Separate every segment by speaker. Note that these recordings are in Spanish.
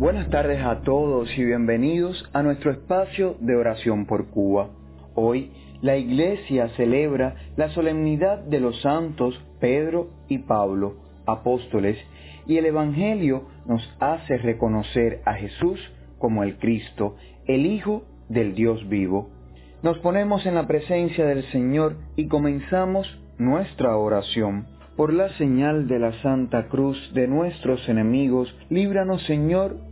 Speaker 1: Buenas tardes a todos y bienvenidos a nuestro espacio de oración por Cuba. Hoy la Iglesia celebra la solemnidad de los santos Pedro y Pablo, apóstoles, y el Evangelio nos hace reconocer a Jesús como el Cristo, el Hijo del Dios vivo. Nos ponemos en la presencia del Señor y comenzamos nuestra oración. Por la señal de la Santa Cruz de nuestros enemigos, líbranos Señor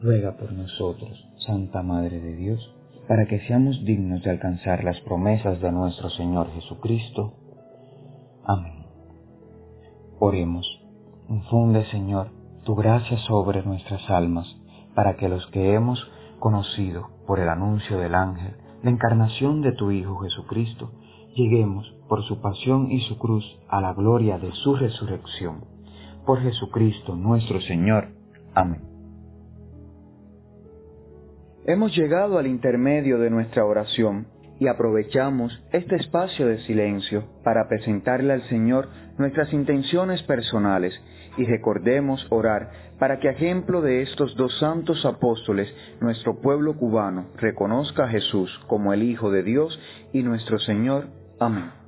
Speaker 1: ruega por nosotros, Santa Madre de Dios, para que seamos dignos de alcanzar las promesas de nuestro Señor Jesucristo. Amén. Oremos. Infunde, Señor, tu gracia sobre nuestras almas, para que los que hemos conocido por el anuncio del ángel la encarnación de tu Hijo Jesucristo, lleguemos por su pasión y su cruz a la gloria de su resurrección. Por Jesucristo nuestro Señor. Amén. Hemos llegado al intermedio de nuestra oración y aprovechamos este espacio de silencio para presentarle al Señor nuestras intenciones personales y recordemos orar para que a ejemplo de estos dos santos apóstoles nuestro pueblo cubano reconozca a Jesús como el Hijo de Dios y nuestro Señor. Amén.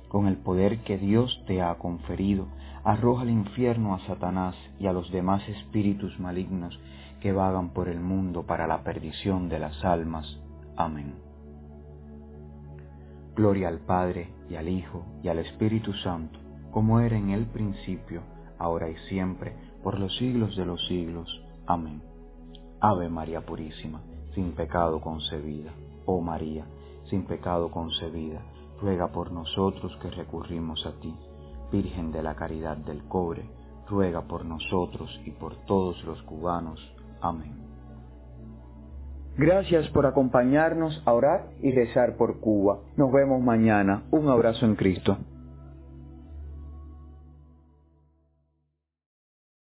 Speaker 1: con el poder que Dios te ha conferido, arroja al infierno a Satanás y a los demás espíritus malignos que vagan por el mundo para la perdición de las almas. Amén. Gloria al Padre, y al Hijo, y al Espíritu Santo, como era en el principio, ahora y siempre, por los siglos de los siglos. Amén. Ave María Purísima, sin pecado concebida. Oh María, sin pecado concebida, ruega por nosotros que recurrimos a ti. Virgen de la Caridad del Cobre, ruega por nosotros y por todos los cubanos. Amén. Gracias por acompañarnos a orar y rezar por Cuba. Nos vemos mañana. Un abrazo en Cristo.